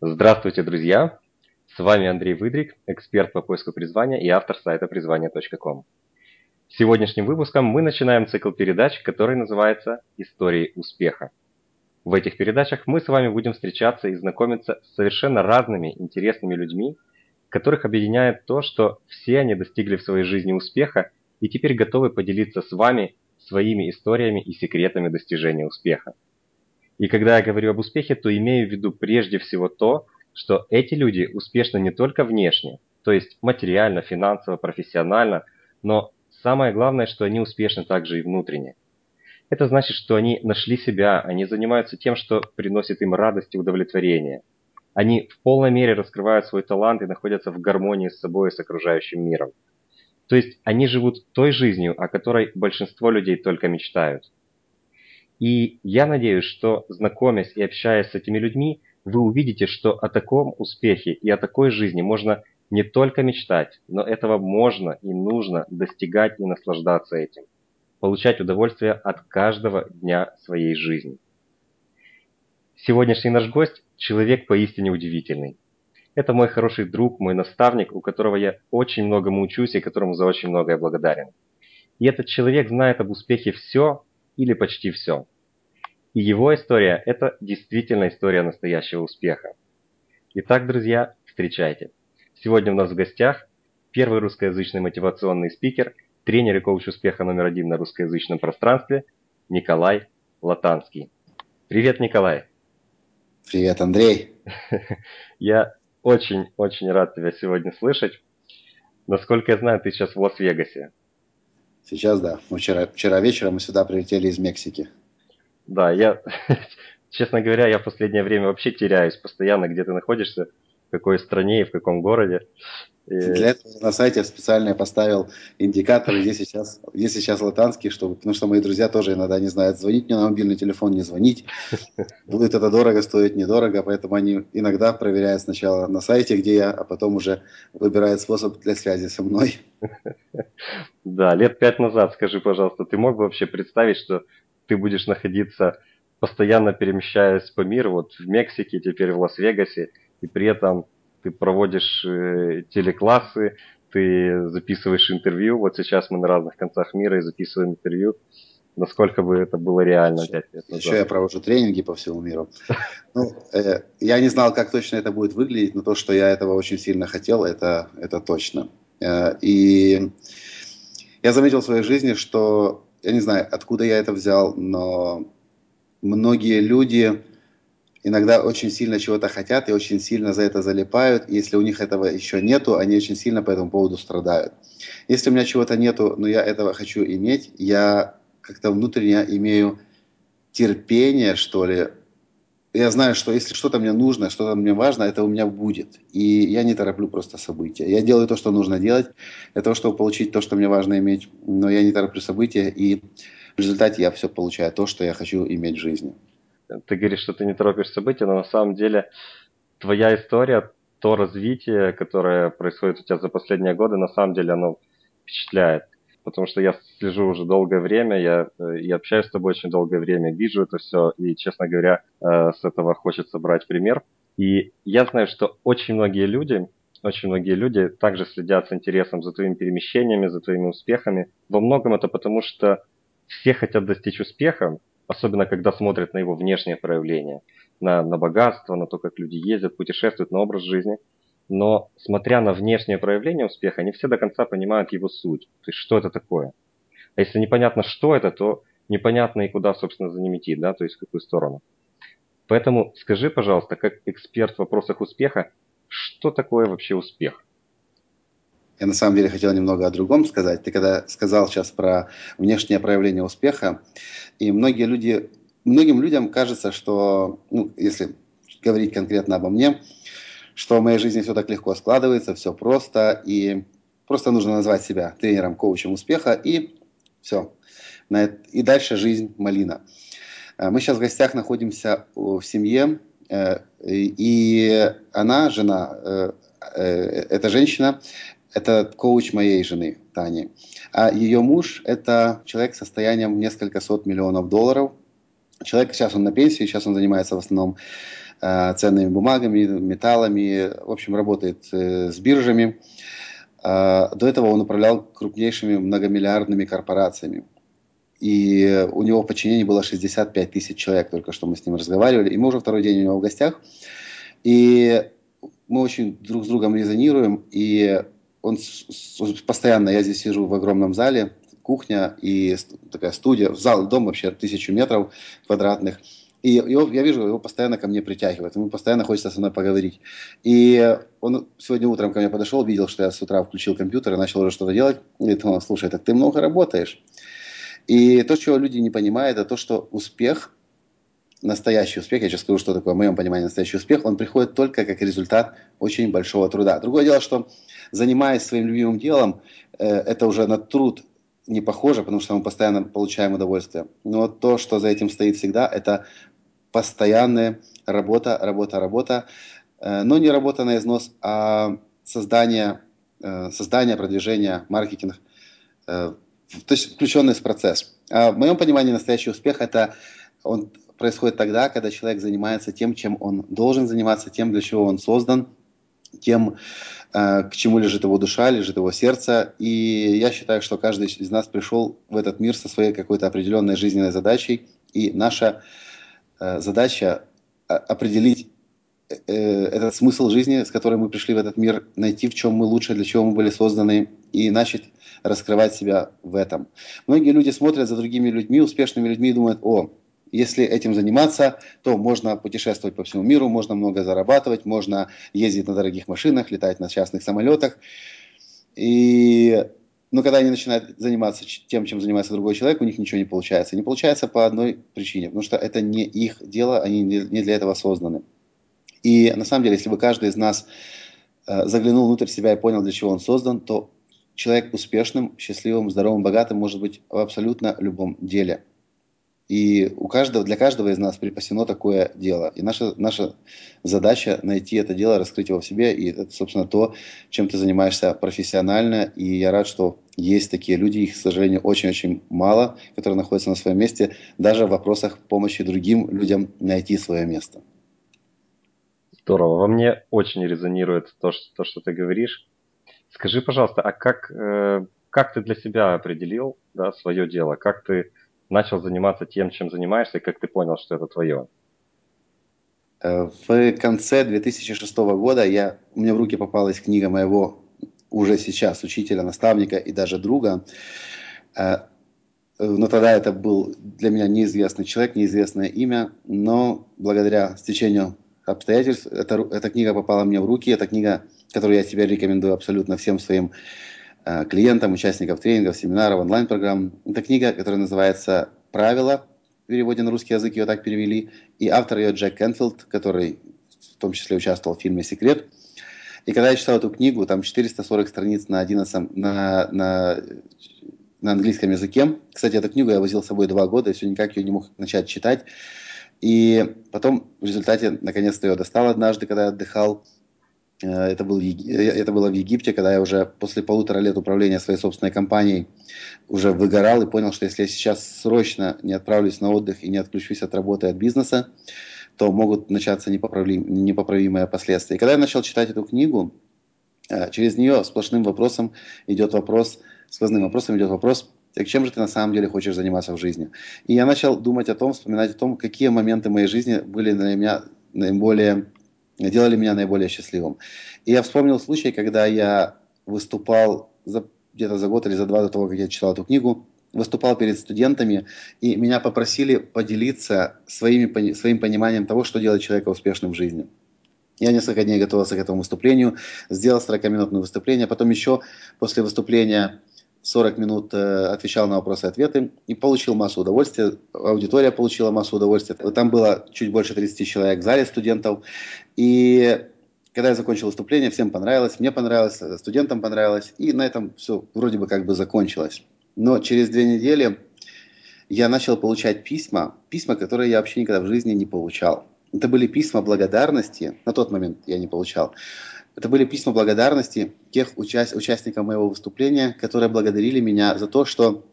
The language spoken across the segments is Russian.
Здравствуйте, друзья! С вами Андрей Выдрик, эксперт по поиску призвания и автор сайта призвание.ком. Сегодняшним выпуском мы начинаем цикл передач, который называется «Истории успеха». В этих передачах мы с вами будем встречаться и знакомиться с совершенно разными интересными людьми, которых объединяет то, что все они достигли в своей жизни успеха и теперь готовы поделиться с вами своими историями и секретами достижения успеха. И когда я говорю об успехе, то имею в виду прежде всего то, что эти люди успешны не только внешне, то есть материально, финансово, профессионально, но самое главное, что они успешны также и внутренне. Это значит, что они нашли себя, они занимаются тем, что приносит им радость и удовлетворение. Они в полной мере раскрывают свой талант и находятся в гармонии с собой и с окружающим миром. То есть они живут той жизнью, о которой большинство людей только мечтают. И я надеюсь, что знакомясь и общаясь с этими людьми, вы увидите, что о таком успехе и о такой жизни можно не только мечтать, но этого можно и нужно достигать и наслаждаться этим, получать удовольствие от каждого дня своей жизни. Сегодняшний наш гость – человек поистине удивительный. Это мой хороший друг, мой наставник, у которого я очень многому учусь и которому за очень многое благодарен. И этот человек знает об успехе все или почти все. И его история – это действительно история настоящего успеха. Итак, друзья, встречайте. Сегодня у нас в гостях первый русскоязычный мотивационный спикер, тренер и коуч успеха номер один на русскоязычном пространстве Николай Латанский. Привет, Николай. Привет, Андрей. Я очень-очень рад тебя сегодня слышать. Насколько я знаю, ты сейчас в Лас-Вегасе. Сейчас да. Мы вчера, вчера вечером мы сюда прилетели из Мексики. Да, я, честно говоря, я в последнее время вообще теряюсь постоянно, где ты находишься, в какой стране и в каком городе. Для этого на сайте специально я поставил индикатор, где сейчас, где сейчас латанский, чтобы, потому что мои друзья тоже иногда не знают, звонить мне на мобильный телефон, не звонить. Будет это дорого, стоит недорого, поэтому они иногда проверяют сначала на сайте, где я, а потом уже выбирают способ для связи со мной. Да, лет пять назад, скажи, пожалуйста, ты мог бы вообще представить, что ты будешь находиться, постоянно перемещаясь по миру, вот в Мексике, теперь в Лас-Вегасе, и при этом ты проводишь э, телеклассы, ты записываешь интервью. Вот сейчас мы на разных концах мира и записываем интервью. Насколько бы это было реально еще, лет назад. Еще я провожу тренинги по всему миру. Ну, э, я не знал, как точно это будет выглядеть, но то, что я этого очень сильно хотел, это, это точно. Э, и я заметил в своей жизни, что, я не знаю, откуда я это взял, но многие люди иногда очень сильно чего-то хотят и очень сильно за это залипают. если у них этого еще нету, они очень сильно по этому поводу страдают. Если у меня чего-то нету, но я этого хочу иметь, я как-то внутренне имею терпение, что ли. Я знаю, что если что-то мне нужно, что-то мне важно, это у меня будет. И я не тороплю просто события. Я делаю то, что нужно делать, для того, чтобы получить то, что мне важно иметь. Но я не тороплю события, и в результате я все получаю то, что я хочу иметь в жизни ты говоришь, что ты не торопишь события, но на самом деле твоя история, то развитие, которое происходит у тебя за последние годы, на самом деле оно впечатляет. Потому что я слежу уже долгое время, я, э, я общаюсь с тобой очень долгое время, вижу это все, и, честно говоря, э, с этого хочется брать пример. И я знаю, что очень многие люди, очень многие люди также следят с интересом за твоими перемещениями, за твоими успехами. Во многом это потому, что все хотят достичь успеха, особенно когда смотрят на его внешнее проявление, на, на богатство, на то, как люди ездят, путешествуют, на образ жизни. Но смотря на внешнее проявление успеха, не все до конца понимают его суть, то есть что это такое. А если непонятно, что это, то непонятно и куда, собственно, за ним идти, да, то есть в какую сторону. Поэтому скажи, пожалуйста, как эксперт в вопросах успеха, что такое вообще успех? Я на самом деле хотел немного о другом сказать. Ты когда сказал сейчас про внешнее проявление успеха, и многие люди, многим людям кажется, что, ну, если говорить конкретно обо мне, что в моей жизни все так легко складывается, все просто, и просто нужно назвать себя тренером, коучем успеха, и все. И дальше жизнь малина. А мы сейчас в гостях находимся в семье, э, и она, жена, э, э, эта женщина, это коуч моей жены, Тани. А ее муж – это человек с состоянием несколько сот миллионов долларов. Человек, сейчас он на пенсии, сейчас он занимается в основном ценными бумагами, металлами, в общем, работает с биржами. До этого он управлял крупнейшими многомиллиардными корпорациями. И у него в подчинении было 65 тысяч человек, только что мы с ним разговаривали. И мы уже второй день у него в гостях. И мы очень друг с другом резонируем. И он постоянно, я здесь сижу в огромном зале, кухня и такая студия, зал, дом вообще тысячу метров квадратных. И его, я вижу, его постоянно ко мне притягивает, ему постоянно хочется со мной поговорить. И он сегодня утром ко мне подошел, видел, что я с утра включил компьютер и начал уже что-то делать. И говорит, слушай, так ты много работаешь. И то, чего люди не понимают, это то, что успех, настоящий успех, я сейчас скажу, что такое в моем понимании настоящий успех, он приходит только как результат очень большого труда. Другое дело, что занимаясь своим любимым делом, э, это уже на труд не похоже, потому что мы постоянно получаем удовольствие. Но то, что за этим стоит всегда, это постоянная работа, работа, работа. Э, но не работа на износ, а создание, э, создание продвижение, маркетинг то есть включенность в процесс. А в моем понимании настоящий успех это он происходит тогда, когда человек занимается тем, чем он должен заниматься, тем, для чего он создан, тем, э, к чему лежит его душа, лежит его сердце. И я считаю, что каждый из нас пришел в этот мир со своей какой-то определенной жизненной задачей. И наша э, задача э, определить этот смысл жизни, с которой мы пришли в этот мир, найти, в чем мы лучше, для чего мы были созданы, и начать раскрывать себя в этом. Многие люди смотрят за другими людьми, успешными людьми, и думают, о, если этим заниматься, то можно путешествовать по всему миру, можно много зарабатывать, можно ездить на дорогих машинах, летать на частных самолетах. И но когда они начинают заниматься тем, чем занимается другой человек, у них ничего не получается. Не получается по одной причине, потому что это не их дело, они не для этого созданы. И на самом деле, если бы каждый из нас э, заглянул внутрь себя и понял, для чего он создан, то человек успешным, счастливым, здоровым, богатым может быть в абсолютно любом деле. И у каждого, для каждого из нас припасено такое дело. И наша, наша задача найти это дело, раскрыть его в себе. И это, собственно, то, чем ты занимаешься профессионально. И я рад, что есть такие люди, их, к сожалению, очень-очень мало, которые находятся на своем месте, даже в вопросах помощи другим людям найти свое место. Здорово. Во мне очень резонирует то, что, то, что ты говоришь. Скажи, пожалуйста, а как, э, как ты для себя определил да, свое дело? Как ты начал заниматься тем, чем занимаешься, и как ты понял, что это твое? Э, в конце 2006 года я, у меня в руки попалась книга моего уже сейчас учителя, наставника и даже друга. Э, но тогда это был для меня неизвестный человек, неизвестное имя, но благодаря стечению обстоятельств эта, эта книга попала мне в руки. Эта книга которую я теперь рекомендую абсолютно всем своим клиентам, участникам тренингов, семинаров, онлайн-программ. Это книга, которая называется «Правила», в переводе на русский язык ее так перевели, и автор ее Джек Кенфилд, который в том числе участвовал в фильме «Секрет». И когда я читал эту книгу, там 440 страниц на, 11, на, на, на английском языке. Кстати, эту книгу я возил с собой два года, и все никак ее не мог начать читать. И потом в результате, наконец-то ее достал однажды, когда я отдыхал. Э, это, был, это было в Египте, когда я уже после полутора лет управления своей собственной компанией уже выгорал и понял, что если я сейчас срочно не отправлюсь на отдых и не отключусь от работы, от бизнеса, то могут начаться непоправим, непоправимые последствия. И когда я начал читать эту книгу, э, через нее сплошным вопросом идет вопрос, сквозным вопросом идет вопрос, так чем же ты на самом деле хочешь заниматься в жизни? И я начал думать о том, вспоминать о том, какие моменты моей жизни были для меня наиболее делали меня наиболее счастливым. И я вспомнил случай, когда я выступал за, где-то за год или за два до того, как я читал эту книгу, выступал перед студентами, и меня попросили поделиться своими, своим пониманием того, что делает человека успешным в жизни. Я несколько дней готовился к этому выступлению, сделал 40-минутное выступление, потом еще после выступления 40 минут э, отвечал на вопросы ответы и получил массу удовольствия. Аудитория получила массу удовольствия. Там было чуть больше 30 человек в зале студентов. И когда я закончил выступление, всем понравилось, мне понравилось, студентам понравилось. И на этом все вроде бы как бы закончилось. Но через две недели я начал получать письма, письма, которые я вообще никогда в жизни не получал. Это были письма благодарности, на тот момент я не получал, это были письма благодарности тех участ- участников моего выступления, которые благодарили меня за то, что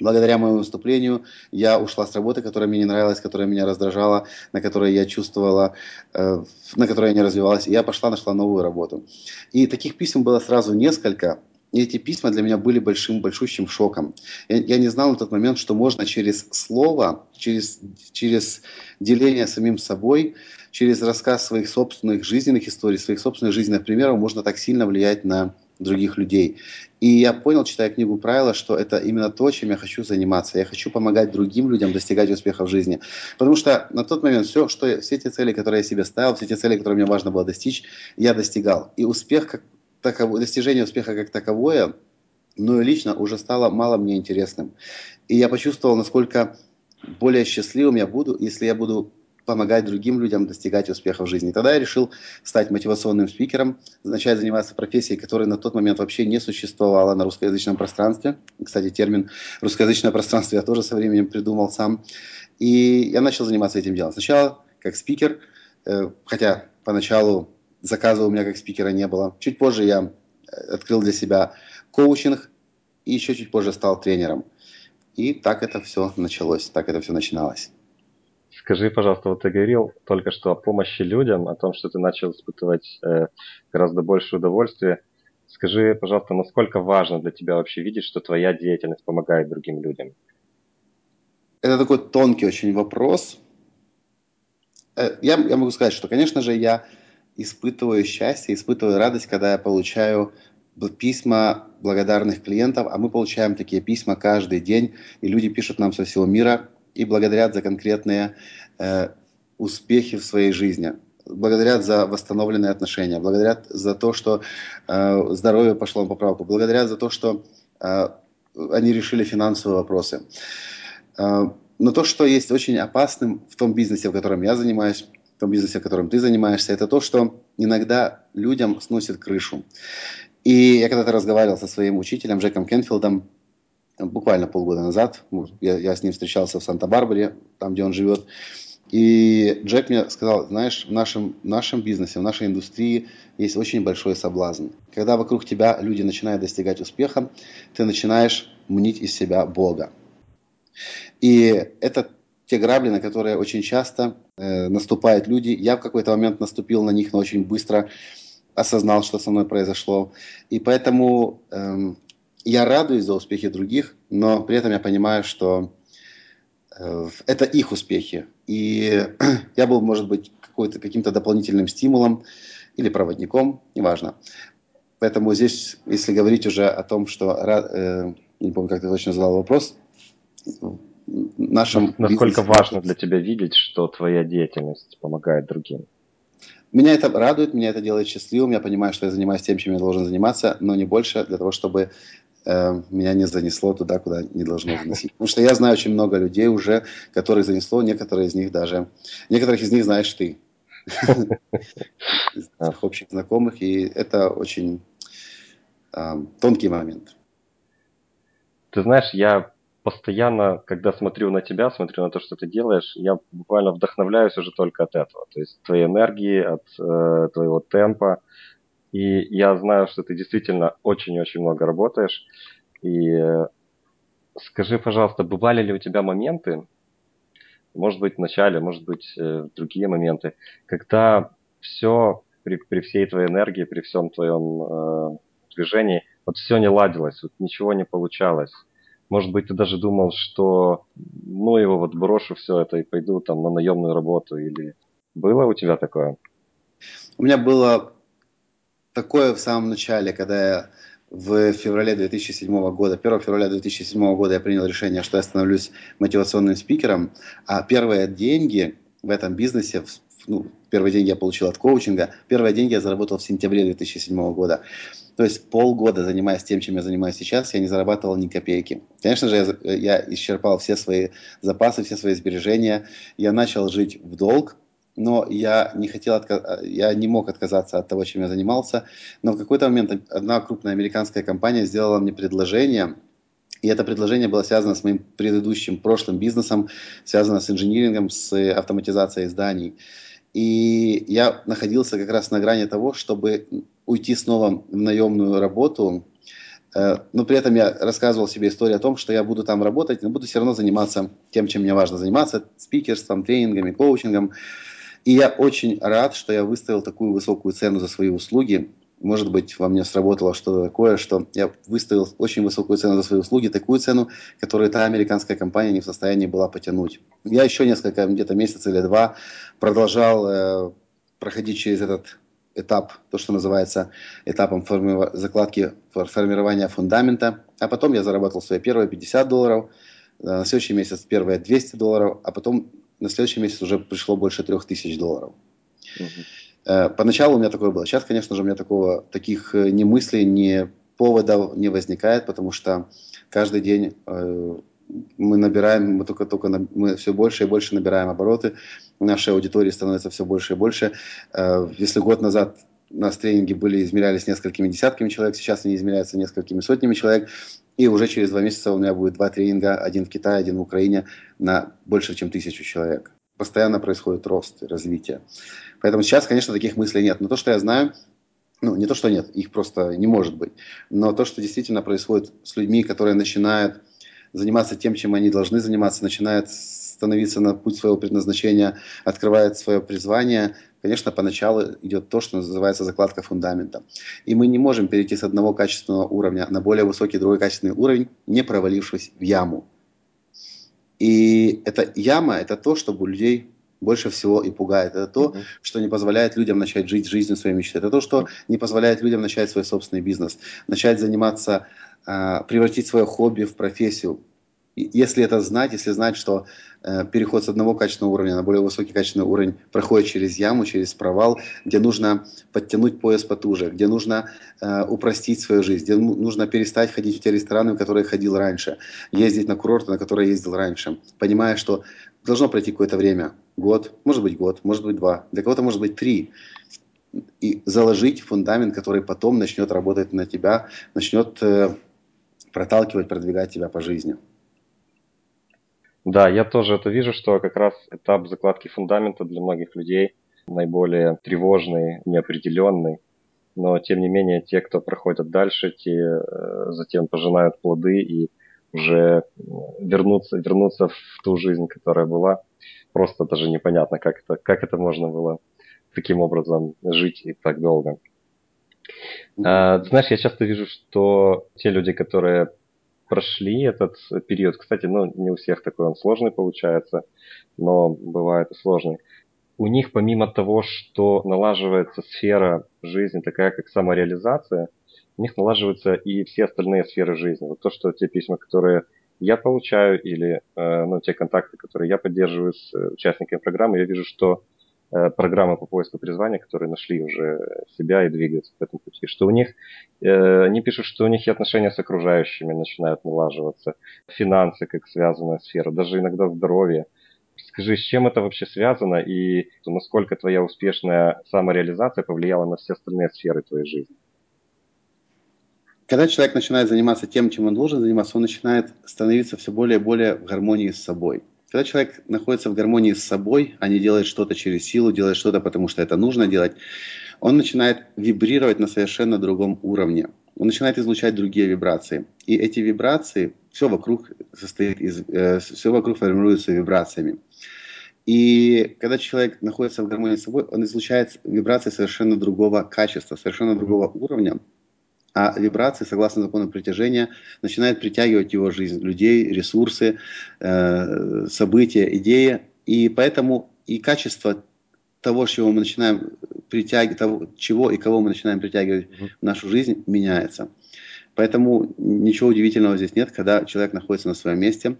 Благодаря моему выступлению я ушла с работы, которая мне не нравилась, которая меня раздражала, на которой я чувствовала, э, на которой я не развивалась. И я пошла, нашла новую работу. И таких писем было сразу несколько. И эти письма для меня были большим, большущим шоком. Я, я не знал на тот момент, что можно через слово, через, через деление самим собой, через рассказ своих собственных жизненных историй, своих собственных жизненных примеров можно так сильно влиять на других людей. И я понял, читая книгу «Правила», что это именно то, чем я хочу заниматься. Я хочу помогать другим людям достигать успеха в жизни. Потому что на тот момент все, что, все те цели, которые я себе ставил, все те цели, которые мне важно было достичь, я достигал. И успех, как таковой, достижение успеха как таковое, ну и лично уже стало мало мне интересным. И я почувствовал, насколько более счастливым я буду, если я буду помогать другим людям достигать успеха в жизни. Тогда я решил стать мотивационным спикером, начать заниматься профессией, которая на тот момент вообще не существовала на русскоязычном пространстве. Кстати, термин «русскоязычное пространство» я тоже со временем придумал сам. И я начал заниматься этим делом. Сначала как спикер, э, хотя поначалу заказа у меня как спикера не было. Чуть позже я э, открыл для себя коучинг и еще чуть позже стал тренером. И так это все началось, так это все начиналось. Скажи, пожалуйста, вот ты говорил только что о помощи людям, о том, что ты начал испытывать э, гораздо больше удовольствия. Скажи, пожалуйста, насколько важно для тебя вообще видеть, что твоя деятельность помогает другим людям? Это такой тонкий очень вопрос. Э, я, я могу сказать, что, конечно же, я испытываю счастье, испытываю радость, когда я получаю письма благодарных клиентов, а мы получаем такие письма каждый день, и люди пишут нам со всего мира, и благодарят за конкретные э, успехи в своей жизни. Благодарят за восстановленные отношения, благодарят за то, что э, здоровье пошло на поправку, благодарят за то, что э, они решили финансовые вопросы. Э, но то, что есть очень опасным в том бизнесе, в котором я занимаюсь, в том бизнесе, в котором ты занимаешься, это то, что иногда людям сносит крышу. И я когда-то разговаривал со своим учителем Джеком Кенфилдом, буквально полгода назад. Я, я с ним встречался в Санта-Барбаре, там, где он живет. И Джек мне сказал, знаешь, в нашем, в нашем бизнесе, в нашей индустрии есть очень большой соблазн. Когда вокруг тебя люди начинают достигать успеха, ты начинаешь мнить из себя Бога. И это те грабли, на которые очень часто э, наступают люди. Я в какой-то момент наступил на них, но очень быстро осознал, что со мной произошло. И поэтому эм, я радуюсь за успехи других, но при этом я понимаю, что э, это их успехи. И я был, может быть, каким-то дополнительным стимулом или проводником, неважно. Поэтому здесь, если говорить уже о том, что, э, не помню, как ты точно задал вопрос, нашем Насколько бизнесе, важно для тебя видеть, что твоя деятельность помогает другим? Меня это радует, меня это делает счастливым. Я понимаю, что я занимаюсь тем, чем я должен заниматься, но не больше для того, чтобы э, меня не занесло туда, куда не должно заносить. Потому что я знаю очень много людей уже, которых занесло, некоторые из них даже, некоторых из них знаешь ты. Общих знакомых, и это очень тонкий момент. Ты знаешь, я постоянно, когда смотрю на тебя, смотрю на то, что ты делаешь, я буквально вдохновляюсь уже только от этого. То есть твоей энергии, от э, твоего темпа. И я знаю, что ты действительно очень-очень много работаешь. И э, скажи, пожалуйста, бывали ли у тебя моменты, может быть, в начале, может быть, э, другие моменты, когда все при, при всей твоей энергии, при всем твоем э, движении, вот все не ладилось, вот ничего не получалось. Может быть, ты даже думал, что ну его вот брошу все это и пойду там на наемную работу или было у тебя такое? У меня было такое в самом начале, когда я в феврале 2007 года, 1 февраля 2007 года я принял решение, что я становлюсь мотивационным спикером, а первые деньги в этом бизнесе, ну, первые деньги я получил от коучинга, первые деньги я заработал в сентябре 2007 года. То есть полгода занимаясь тем, чем я занимаюсь сейчас, я не зарабатывал ни копейки. Конечно же, я, я исчерпал все свои запасы, все свои сбережения. Я начал жить в долг, но я не хотел, я не мог отказаться от того, чем я занимался. Но в какой-то момент одна крупная американская компания сделала мне предложение, и это предложение было связано с моим предыдущим прошлым бизнесом, связано с инжинирингом, с автоматизацией зданий. И я находился как раз на грани того, чтобы уйти снова в наемную работу, Э, но при этом я рассказывал себе историю о том, что я буду там работать, но буду все равно заниматься тем, чем мне важно заниматься, спикерством, тренингами, коучингом. И я очень рад, что я выставил такую высокую цену за свои услуги. Может быть, во мне сработало что-то такое, что я выставил очень высокую цену за свои услуги, такую цену, которую та американская компания не в состоянии была потянуть. Я еще несколько, где-то месяц или два продолжал э, проходить через этот этап, то, что называется этапом форми... закладки формирования фундамента. А потом я заработал свои первые 50 долларов, э, на следующий месяц первые 200 долларов, а потом на следующий месяц уже пришло больше 3000 долларов. Угу. Поначалу у меня такое было. Сейчас, конечно же, у меня такого, таких э, ни мыслей, ни поводов не возникает, потому что каждый день э, мы набираем, мы только, только мы все больше и больше набираем обороты, нашей аудитории становится все больше и больше. Если год назад у нас тренинги были, измерялись несколькими десятками человек, сейчас они измеряются несколькими сотнями человек, и уже через два месяца у меня будет два тренинга, один в Китае, один в Украине, на больше, чем тысячу человек. Постоянно происходит рост, развитие. Поэтому сейчас, конечно, таких мыслей нет. Но то, что я знаю, ну, не то, что нет, их просто не может быть. Но то, что действительно происходит с людьми, которые начинают заниматься тем, чем они должны заниматься, начинают становиться на путь своего предназначения, открывают свое призвание, конечно, поначалу идет то, что называется закладка фундамента. И мы не можем перейти с одного качественного уровня на более высокий другой качественный уровень, не провалившись в яму. И эта яма – это то, что у людей больше всего и пугает. Это то, mm-hmm. что не позволяет людям начать жить жизнью своей мечты. Это то, что не позволяет людям начать свой собственный бизнес, начать заниматься, а, превратить свое хобби в профессию, если это знать, если знать, что э, переход с одного качественного уровня на более высокий качественный уровень проходит через яму, через провал, где нужно подтянуть пояс потуже, где нужно э, упростить свою жизнь, где нужно перестать ходить в те рестораны, в которые ходил раньше, ездить на курорты, на которые ездил раньше, понимая, что должно пройти какое-то время, год, может быть год, может быть два, для кого-то может быть три, и заложить фундамент, который потом начнет работать на тебя, начнет э, проталкивать, продвигать тебя по жизни. Да, я тоже это вижу, что как раз этап закладки фундамента для многих людей наиболее тревожный, неопределенный. Но тем не менее, те, кто проходят дальше, те э, затем пожинают плоды и уже вернуться, вернуться в ту жизнь, которая была. Просто даже непонятно, как это, как это можно было таким образом жить и так долго. А, знаешь, я часто вижу, что те люди, которые прошли этот период. Кстати, ну, не у всех такой он сложный получается, но бывает и сложный. У них помимо того, что налаживается сфера жизни, такая как самореализация, у них налаживаются и все остальные сферы жизни. Вот то, что те письма, которые я получаю, или э, ну, те контакты, которые я поддерживаю с участниками программы, я вижу, что Э, программы по поиску призвания, которые нашли уже себя и двигаются по этому пути. Что у них, э, они пишут, что у них и отношения с окружающими начинают налаживаться, финансы как связанная сфера, даже иногда здоровье. Скажи, с чем это вообще связано и насколько твоя успешная самореализация повлияла на все остальные сферы твоей жизни? Когда человек начинает заниматься тем, чем он должен заниматься, он начинает становиться все более и более в гармонии с собой. Когда человек находится в гармонии с собой, а не делает что-то через силу, делает что-то, потому что это нужно делать, он начинает вибрировать на совершенно другом уровне. Он начинает излучать другие вибрации. И эти вибрации, все вокруг состоит из, э, все вокруг формируется вибрациями. И когда человек находится в гармонии с собой, он излучает вибрации совершенно другого качества, совершенно другого уровня а вибрации, согласно закону притяжения, начинают притягивать его жизнь, людей, ресурсы, э, события, идеи. И поэтому и качество того, чего мы начинаем притягивать, того, чего и кого мы начинаем притягивать в нашу жизнь, меняется. Поэтому ничего удивительного здесь нет, когда человек находится на своем месте,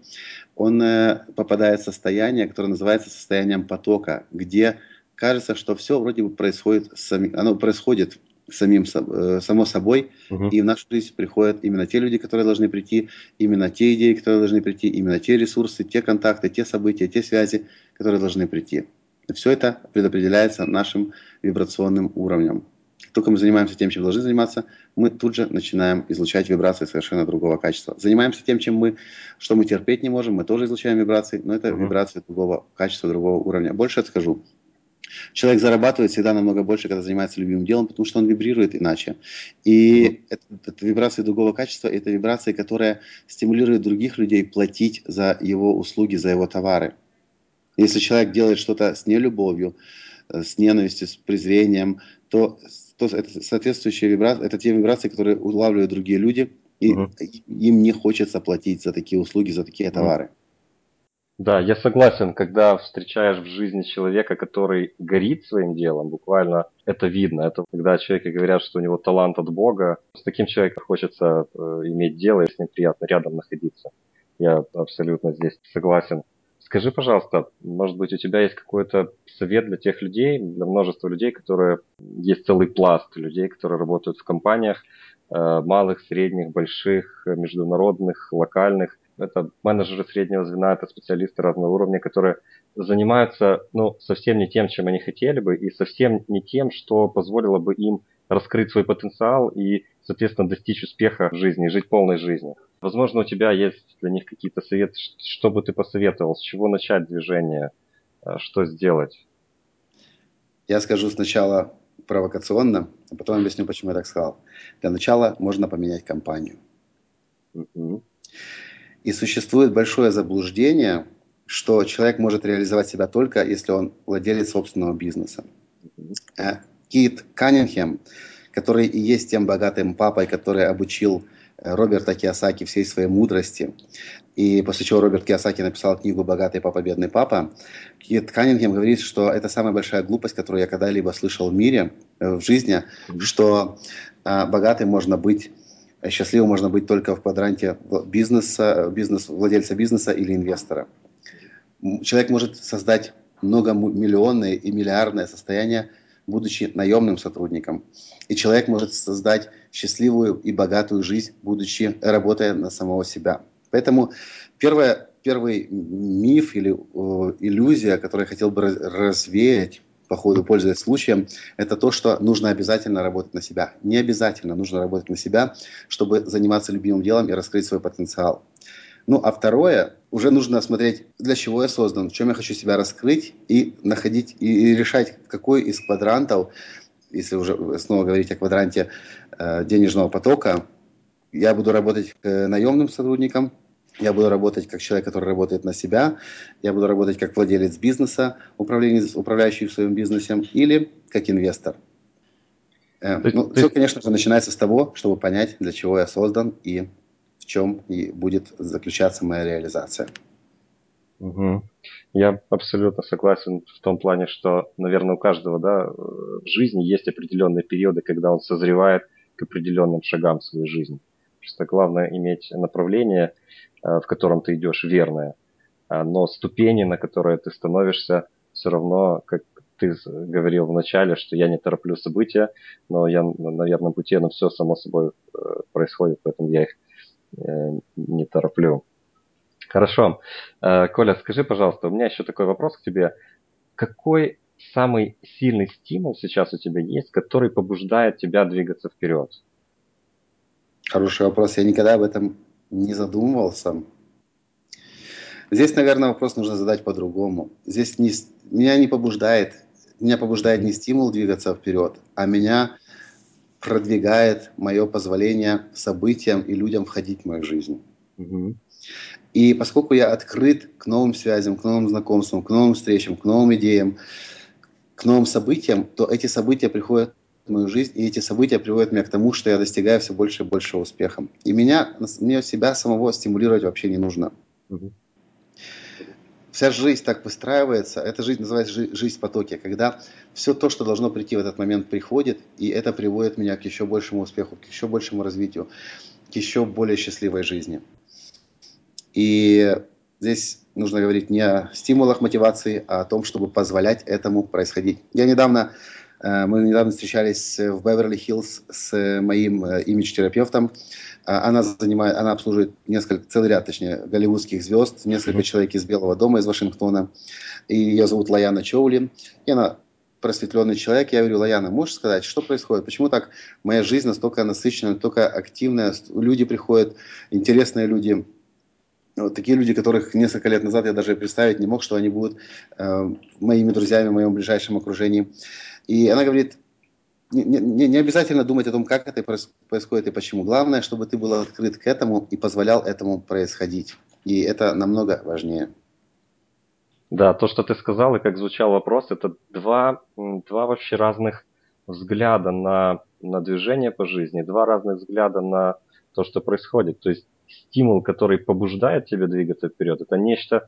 он э, попадает в состояние, которое называется состоянием потока, где кажется, что все вроде бы происходит, оно происходит самим, э, само собой, угу. и в нашу жизнь приходят именно те люди, которые должны прийти, именно те идеи, которые должны прийти, именно те ресурсы, те контакты, те события, те связи, которые должны прийти. Все это предопределяется нашим вибрационным уровнем. Как только мы занимаемся тем, чем должны заниматься, мы тут же начинаем излучать вибрации совершенно другого качества. Занимаемся тем, чем мы, что мы терпеть не можем, мы тоже излучаем вибрации, но это угу. вибрации другого качества, другого уровня. Больше скажу. Человек зарабатывает всегда намного больше, когда занимается любимым делом, потому что он вибрирует иначе. И это, это вибрации другого качества, это вибрации, которые стимулируют других людей платить за его услуги, за его товары. Если человек делает что-то с нелюбовью, э, с ненавистью, с презрением, то, то это соответствующие вибрации, это те вибрации, которые улавливают другие люди, и mm им не хочется платить за такие услуги, за такие товары. Да, я согласен, когда встречаешь в жизни человека, который горит своим делом, буквально это видно. Это когда человеку говорят, что у него талант от Бога. С таким человеком хочется э, иметь дело, и с ним приятно рядом находиться. Я абсолютно здесь согласен. Скажи, пожалуйста, может быть, у тебя есть какой-то совет для тех людей, для множества людей, которые... Есть целый пласт людей, которые работают в компаниях, э, малых, средних, больших, международных, локальных, это менеджеры среднего звена, это специалисты разного уровня, которые занимаются ну, совсем не тем, чем они хотели бы, и совсем не тем, что позволило бы им раскрыть свой потенциал и, соответственно, достичь успеха в жизни, жить полной жизнью. Возможно, у тебя есть для них какие-то советы, что бы ты посоветовал, с чего начать движение, э, что сделать? Я скажу сначала провокационно, а потом объясню, почему я так сказал. Для начала можно поменять компанию. Uh-huh. И существует большое заблуждение, что человек может реализовать себя только, если он владелец собственного бизнеса. Э, Кит Каннингем, который и есть тем богатым папой, который обучил э, Роберта Киосаки всей своей мудрости. И после чего Роберт Киосаки написал книгу «Богатый папа, бедный папа». Кит Каннингем говорит, что это самая большая глупость, которую я когда-либо слышал в мире, э, в жизни, что богатым можно быть счастливым можно быть только в квадранте бизнеса, бизнес, владельца бизнеса или инвестора. Человек может создать многомиллионное и миллиардное состояние, будучи наемным сотрудником. И человек может создать счастливую и богатую жизнь, будучи работая на самого себя. Поэтому первое, первый миф или э, иллюзия, которую я хотел бы развеять по ходу, пользуясь случаем, это то, что нужно обязательно работать на себя. Не обязательно нужно работать на себя, чтобы заниматься любимым делом и раскрыть свой потенциал. Ну, а второе, уже нужно смотреть, для чего я создан, в чем я хочу себя раскрыть и находить, и, решать, какой из квадрантов, если уже снова говорить о квадранте э, денежного потока, я буду работать э, наемным сотрудником, я буду работать как человек, который работает на себя. Я буду работать как владелец бизнеса, управляющий в своем бизнесе, или как инвестор. Э, ты, ну, ты... Все, конечно же, начинается с того, чтобы понять, для чего я создан и в чем и будет заключаться моя реализация. Угу. Я абсолютно согласен в том плане, что, наверное, у каждого да, в жизни есть определенные периоды, когда он созревает к определенным шагам в свою жизнь. Просто главное иметь направление – в котором ты идешь, верное. А, но ступени, на которые ты становишься, все равно, как ты говорил в начале, что я не тороплю события, но я на верном пути, но все само собой э, происходит, поэтому я их э, не тороплю. Хорошо. Коля, скажи, пожалуйста, у меня еще такой вопрос к тебе. Какой самый сильный стимул сейчас у тебя есть, который побуждает тебя двигаться вперед? Хороший вопрос. Я никогда об этом не задумывался. Здесь, наверное, вопрос нужно задать по-другому. Здесь не, меня не побуждает, меня побуждает не стимул двигаться вперед, а меня продвигает мое позволение событиям и людям входить в мою жизнь. Угу. И поскольку я открыт к новым связям, к новым знакомствам, к новым встречам, к новым идеям, к новым событиям, то эти события приходят мою жизнь, и эти события приводят меня к тому, что я достигаю все больше и больше успеха. И меня, мне себя самого стимулировать вообще не нужно. Угу. Вся жизнь так выстраивается, эта жизнь называется жизнь в потоке, когда все то, что должно прийти в этот момент, приходит, и это приводит меня к еще большему успеху, к еще большему развитию, к еще более счастливой жизни. И здесь нужно говорить не о стимулах мотивации, а о том, чтобы позволять этому происходить. Я недавно мы недавно встречались в Беверли-Хиллз с моим э, имидж-терапевтом. Э, она, занимает, она обслуживает несколько, целый ряд, точнее, голливудских звезд, несколько человек из Белого дома, из Вашингтона. И ее зовут Лаяна Чоули. И она просветленный человек. Я говорю, Лаяна, можешь сказать, что происходит? Почему так моя жизнь настолько насыщенная, настолько активная? Люди приходят, интересные люди. вот такие люди, которых несколько лет назад я даже представить не мог, что они будут э, моими друзьями в моем ближайшем окружении. И она говорит, не, не, не обязательно думать о том, как это происходит и почему. Главное, чтобы ты был открыт к этому и позволял этому происходить. И это намного важнее. Да, то, что ты сказал и как звучал вопрос, это два, два вообще разных взгляда на, на движение по жизни, два разных взгляда на то, что происходит. То есть стимул, который побуждает тебя двигаться вперед, это нечто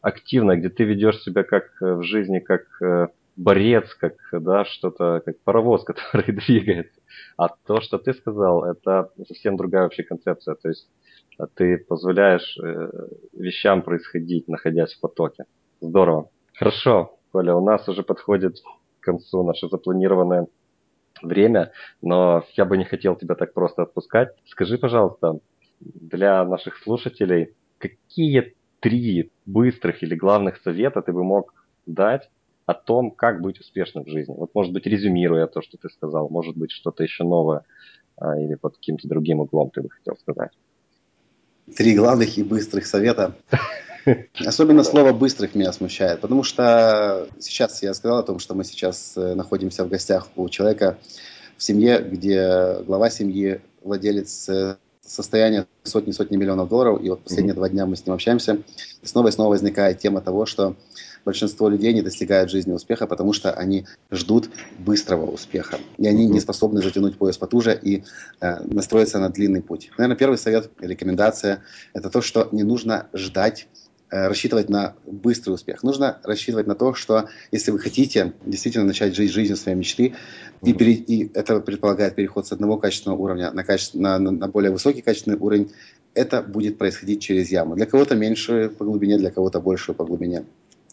активное, где ты ведешь себя как э, в жизни, как э, борец, как да, что-то, как паровоз, который двигается. А то, что ты сказал, это совсем другая вообще концепция. То есть а ты позволяешь э, вещам происходить, находясь в потоке. Здорово. Хорошо, Коля, у нас уже подходит к концу наше запланированное время, но я бы не хотел тебя так просто отпускать. Скажи, пожалуйста, для наших слушателей, какие три быстрых или главных совета ты бы мог дать о том, как быть успешным в жизни. Вот, может быть, резюмируя то, что ты сказал, может быть, что-то еще новое а, или под каким-то другим углом ты бы хотел сказать. Три главных и быстрых совета. Особенно слово «быстрых» меня смущает, потому что сейчас я сказал о том, что мы сейчас э, находимся в гостях у человека в семье, где глава семьи, владелец э, состояния сотни-сотни миллионов долларов, и вот последние mm-hmm. два дня мы с ним общаемся, и снова и снова возникает тема того, что большинство людей не достигают жизни успеха, потому что они ждут быстрого успеха. И они не способны затянуть пояс потуже и э, настроиться на длинный путь. Наверное, первый совет, рекомендация, это то, что не нужно ждать э, рассчитывать на быстрый успех. Нужно рассчитывать на то, что если вы хотите действительно начать жить жизнью своей мечты, и, пере, и это предполагает переход с одного качественного уровня на, качество, на, на более высокий качественный уровень, это будет происходить через яму. Для кого-то меньше по глубине, для кого-то больше по глубине.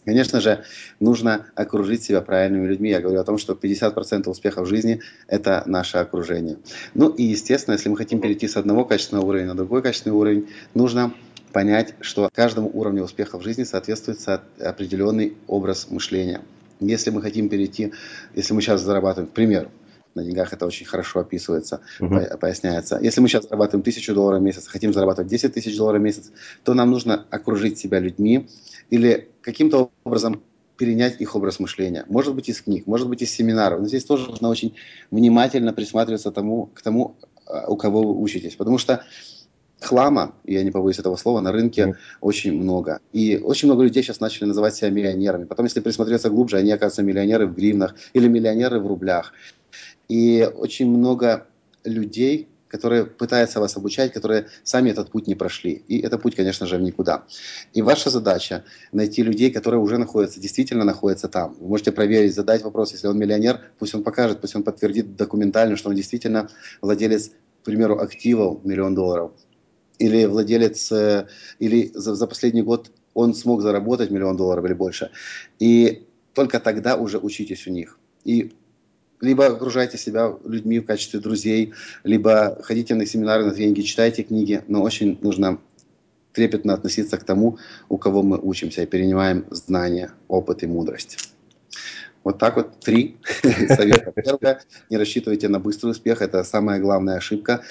Конечно же, нужно окружить себя правильными людьми. Я говорю о том, что 50% успеха в жизни – это наше окружение. Ну и, естественно, если мы хотим перейти с одного качественного уровня на другой качественный уровень, нужно понять, что каждому уровню успеха в жизни соответствует определенный образ мышления. Если мы хотим перейти, если мы сейчас зарабатываем, к примеру, на деньгах это очень хорошо описывается, uh-huh. поясняется. Если мы сейчас зарабатываем тысячу долларов в месяц, хотим зарабатывать 10 тысяч долларов в месяц, то нам нужно окружить себя людьми или каким-то образом перенять их образ мышления. Может быть, из книг, может быть, из семинаров. Но здесь тоже нужно очень внимательно присматриваться тому, к тому, а, у кого вы учитесь. Потому что хлама, я не побоюсь этого слова, на рынке mm. очень много. И очень много людей сейчас начали называть себя миллионерами. Потом, если присмотреться глубже, они оказываются миллионеры в гривнах или миллионеры в рублях. И очень много людей, которые пытаются вас обучать, которые сами этот путь не прошли. И это путь, конечно же, в никуда. И ваша задача найти людей, которые уже находятся, действительно находятся там. Вы можете проверить, задать вопрос, если он миллионер, пусть он покажет, пусть он подтвердит документально, что он действительно владелец, к примеру, активов миллион долларов. Или владелец, э, или за, за последний год он смог заработать миллион долларов или больше. И только тогда уже учитесь у них. И либо окружайте себя людьми в качестве друзей, либо ходите на семинары, на тренинги, читайте книги, но очень нужно трепетно относиться к тому, у кого мы учимся и перенимаем знания, опыт и мудрость. Вот так вот три совета. Первое, не рассчитывайте на быстрый успех, это самая главная ошибка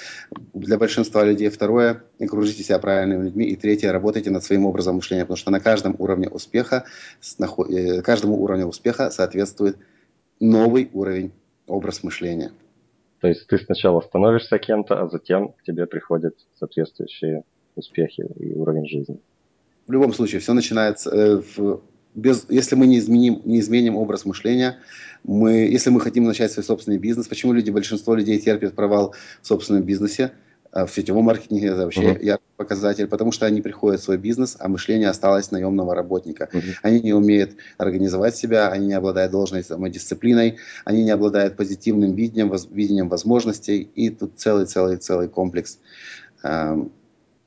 для большинства людей. Второе, окружите себя правильными людьми. И третье, работайте над своим образом мышления, потому что на каждом уровне успеха, э, каждому уровню успеха соответствует новый уровень, образ мышления. То есть ты сначала становишься кем-то, а затем к тебе приходят соответствующие успехи и уровень жизни. В любом случае, все начинается э, в, без, если мы не изменим, не изменим образ мышления, мы, если мы хотим начать свой собственный бизнес, почему люди, большинство людей терпят провал в собственном бизнесе, в сетевом маркетинге это вообще uh-huh. яркий показатель, потому что они приходят в свой бизнес, а мышление осталось наемного работника. Uh-huh. Они не умеют организовать себя, они не обладают должной самодисциплиной, они не обладают позитивным видением, воз, видением возможностей, и тут целый-целый-целый комплекс э,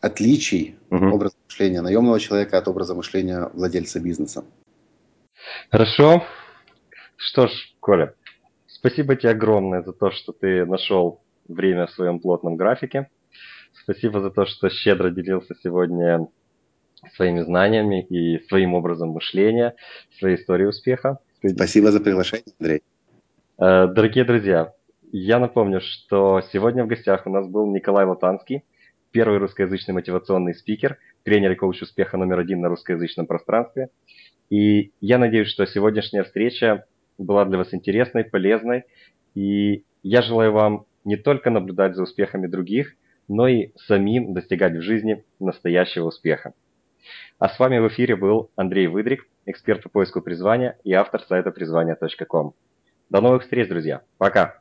отличий uh-huh. образа мышления наемного человека от образа мышления владельца бизнеса. Хорошо. Что ж, Коля, спасибо тебе огромное за то, что ты нашел время в своем плотном графике. Спасибо за то, что щедро делился сегодня своими знаниями и своим образом мышления, своей историей успеха. Спасибо за приглашение, Андрей. Э, дорогие друзья, я напомню, что сегодня в гостях у нас был Николай Латанский, первый русскоязычный мотивационный спикер, тренер и коуч успеха номер один на русскоязычном пространстве. И я надеюсь, что сегодняшняя встреча была для вас интересной, полезной. И я желаю вам не только наблюдать за успехами других, но и самим достигать в жизни настоящего успеха. А с вами в эфире был Андрей Выдрик, эксперт по поиску призвания и автор сайта призвания.ком. До новых встреч, друзья. Пока.